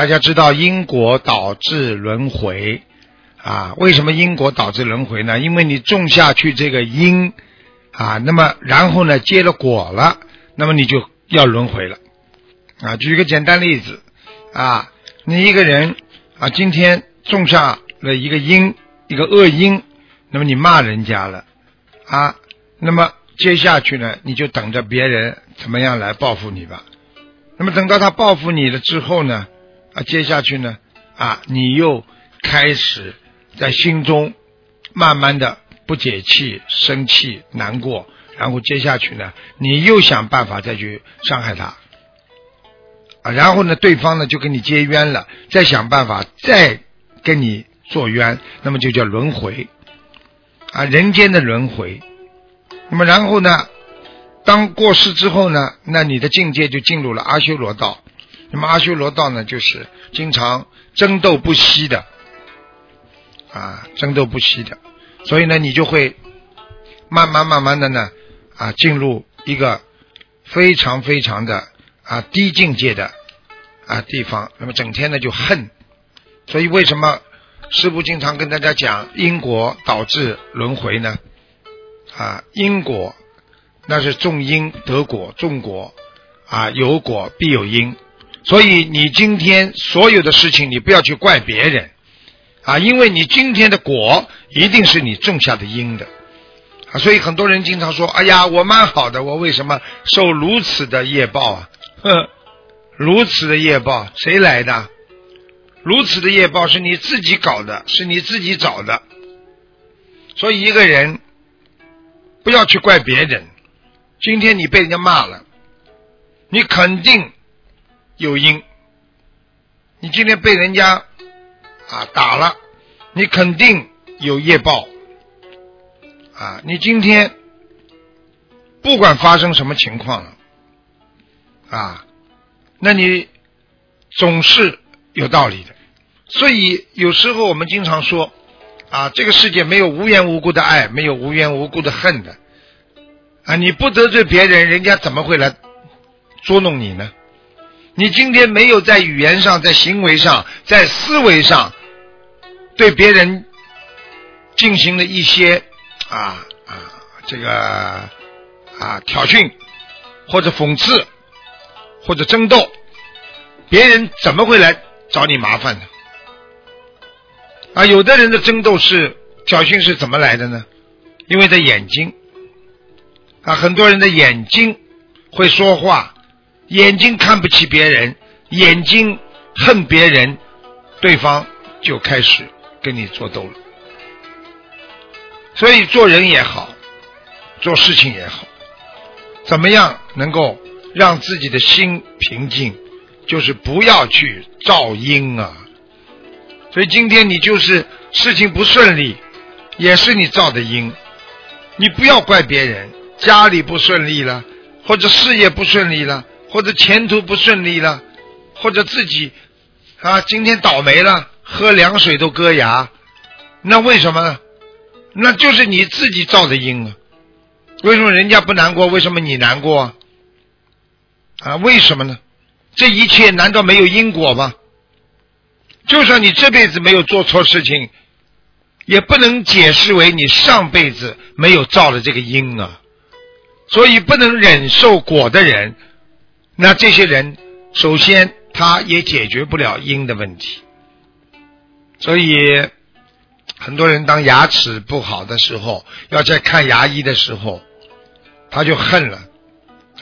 大家知道因果导致轮回啊？为什么因果导致轮回呢？因为你种下去这个因啊，那么然后呢结了果了，那么你就要轮回了啊。举一个简单例子啊，你一个人啊，今天种下了一个因，一个恶因，那么你骂人家了啊，那么接下去呢，你就等着别人怎么样来报复你吧。那么等到他报复你了之后呢？啊，接下去呢？啊，你又开始在心中慢慢的不解气、生气、难过，然后接下去呢，你又想办法再去伤害他，啊，然后呢，对方呢就跟你结冤了，再想办法再跟你做冤，那么就叫轮回，啊，人间的轮回。那么然后呢，当过世之后呢，那你的境界就进入了阿修罗道。那么阿修罗道呢，就是经常争斗不息的，啊，争斗不息的，所以呢，你就会慢慢慢慢的呢，啊，进入一个非常非常的啊低境界的啊地方。那么整天呢就恨，所以为什么师父经常跟大家讲因果导致轮回呢？啊，因果那是种因得果，种果啊有果必有因。所以你今天所有的事情，你不要去怪别人啊，因为你今天的果一定是你种下的因的啊。所以很多人经常说：“哎呀，我蛮好的，我为什么受如此的业报啊？”哼，如此的业报谁来的？如此的业报是你自己搞的，是你自己找的。所以一个人不要去怪别人。今天你被人家骂了，你肯定。有因，你今天被人家啊打了，你肯定有业报啊！你今天不管发生什么情况了啊，那你总是有道理的。所以有时候我们经常说啊，这个世界没有无缘无故的爱，没有无缘无故的恨的啊！你不得罪别人，人家怎么会来捉弄你呢？你今天没有在语言上、在行为上、在思维上对别人进行了一些啊啊这个啊挑衅或者讽刺或者争斗，别人怎么会来找你麻烦呢？啊，有的人的争斗是挑衅是怎么来的呢？因为的眼睛啊，很多人的眼睛会说话。眼睛看不起别人，眼睛恨别人，对方就开始跟你作斗了。所以做人也好，做事情也好，怎么样能够让自己的心平静？就是不要去造因啊。所以今天你就是事情不顺利，也是你造的因。你不要怪别人，家里不顺利了，或者事业不顺利了。或者前途不顺利了，或者自己啊今天倒霉了，喝凉水都割牙，那为什么？呢？那就是你自己造的因啊！为什么人家不难过？为什么你难过？啊，为什么呢？这一切难道没有因果吗？就算你这辈子没有做错事情，也不能解释为你上辈子没有造了这个因啊！所以不能忍受果的人。那这些人，首先他也解决不了因的问题，所以很多人当牙齿不好的时候，要在看牙医的时候，他就恨了，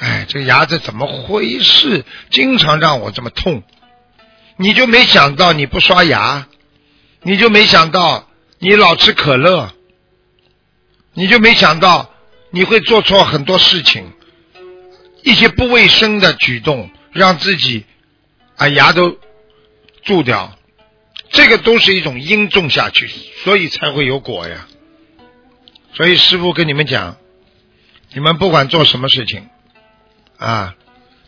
哎，这个牙子怎么回事？经常让我这么痛，你就没想到你不刷牙，你就没想到你老吃可乐，你就没想到你会做错很多事情。一些不卫生的举动，让自己啊牙都蛀掉，这个都是一种因种下去，所以才会有果呀。所以师傅跟你们讲，你们不管做什么事情啊，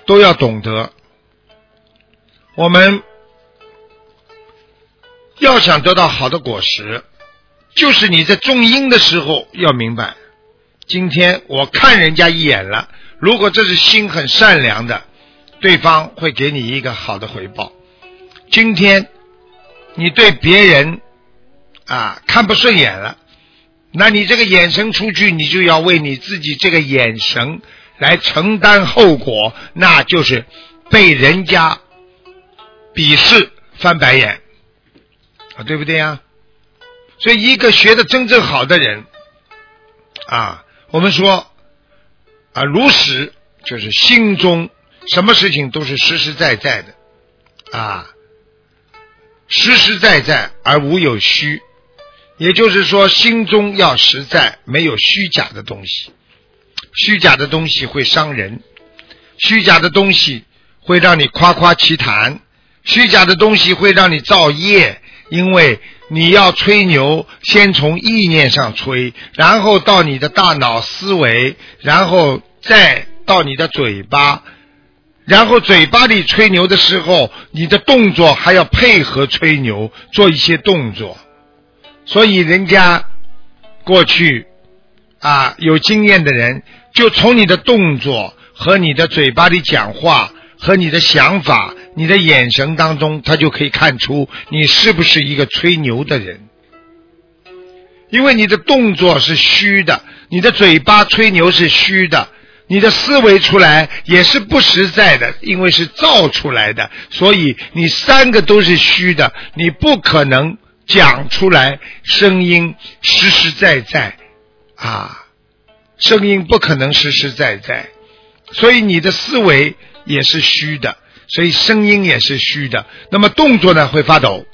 都要懂得，我们要想得到好的果实，就是你在种因的时候要明白，今天我看人家一眼了。如果这是心很善良的，对方会给你一个好的回报。今天你对别人啊看不顺眼了，那你这个眼神出去，你就要为你自己这个眼神来承担后果，那就是被人家鄙视、翻白眼啊，对不对呀？所以，一个学的真正好的人啊，我们说啊，如实就是心中什么事情都是实实在在的啊，实实在在而无有虚，也就是说，心中要实在，没有虚假的东西。虚假的东西会伤人，虚假的东西会让你夸夸其谈，虚假的东西会让你造业，因为。你要吹牛，先从意念上吹，然后到你的大脑思维，然后再到你的嘴巴，然后嘴巴里吹牛的时候，你的动作还要配合吹牛，做一些动作。所以人家过去啊有经验的人，就从你的动作和你的嘴巴里讲话。和你的想法、你的眼神当中，他就可以看出你是不是一个吹牛的人。因为你的动作是虚的，你的嘴巴吹牛是虚的，你的思维出来也是不实在的，因为是造出来的，所以你三个都是虚的，你不可能讲出来声音实实在在啊，声音不可能实实在在，所以你的思维。也是虚的，所以声音也是虚的。那么动作呢会发抖，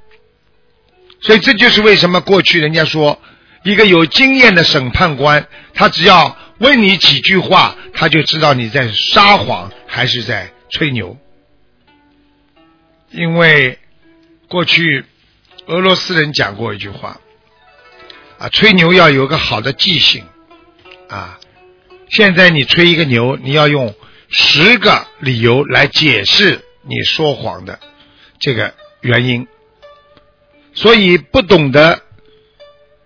所以这就是为什么过去人家说一个有经验的审判官，他只要问你几句话，他就知道你在撒谎还是在吹牛。因为过去俄罗斯人讲过一句话啊，吹牛要有个好的记性啊。现在你吹一个牛，你要用。十个理由来解释你说谎的这个原因，所以不懂得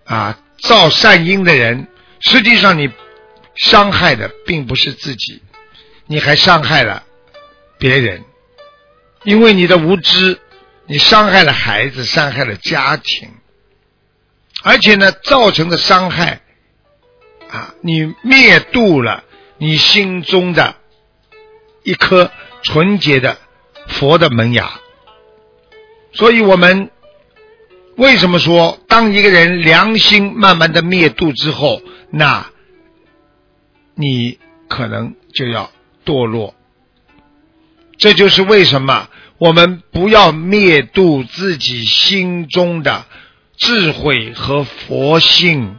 啊造善因的人，实际上你伤害的并不是自己，你还伤害了别人，因为你的无知，你伤害了孩子，伤害了家庭，而且呢，造成的伤害啊，你灭度了你心中的。一颗纯洁的佛的门牙，所以我们为什么说，当一个人良心慢慢的灭度之后，那你可能就要堕落。这就是为什么我们不要灭度自己心中的智慧和佛性，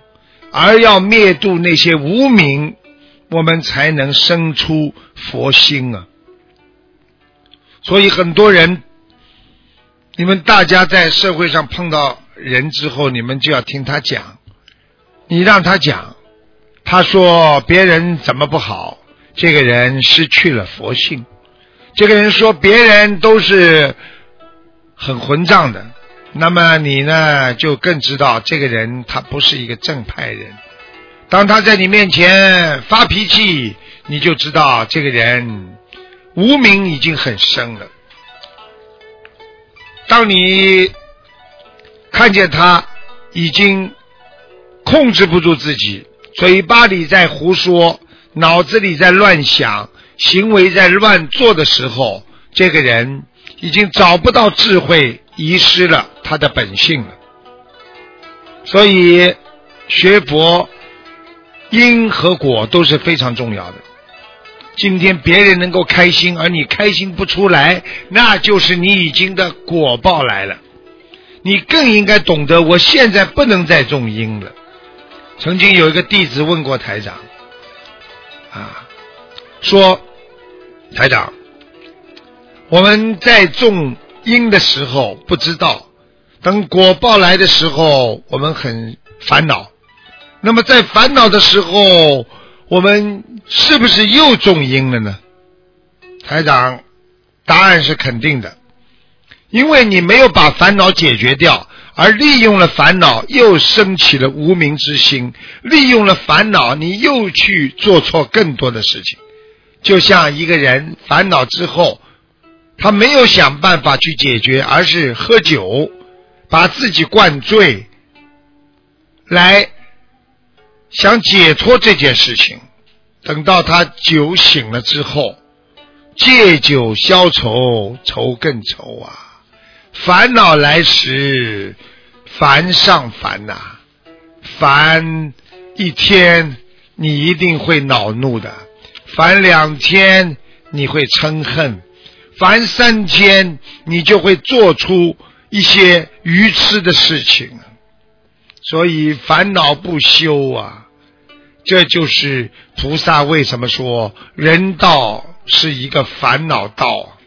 而要灭度那些无名。我们才能生出佛心啊！所以很多人，你们大家在社会上碰到人之后，你们就要听他讲。你让他讲，他说别人怎么不好，这个人失去了佛性。这个人说别人都是很混账的，那么你呢，就更知道这个人他不是一个正派人。当他在你面前发脾气，你就知道这个人无名已经很深了。当你看见他已经控制不住自己，嘴巴里在胡说，脑子里在乱想，行为在乱做的时候，这个人已经找不到智慧，遗失了他的本性了。所以学佛。因和果都是非常重要的。今天别人能够开心，而你开心不出来，那就是你已经的果报来了。你更应该懂得，我现在不能再种因了。曾经有一个弟子问过台长，啊，说台长，我们在种因的时候不知道，等果报来的时候，我们很烦恼。那么在烦恼的时候，我们是不是又种因了呢？台长，答案是肯定的，因为你没有把烦恼解决掉，而利用了烦恼，又升起了无名之心，利用了烦恼，你又去做错更多的事情。就像一个人烦恼之后，他没有想办法去解决，而是喝酒，把自己灌醉，来想解脱这件事情。等到他酒醒了之后，借酒消愁，愁更愁啊！烦恼来时，烦上烦呐，烦一天你一定会恼怒的，烦两天你会嗔恨。烦三天，你就会做出一些愚痴的事情，所以烦恼不休啊！这就是菩萨为什么说人道是一个烦恼道。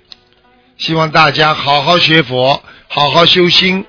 希望大家好好学佛，好好修心，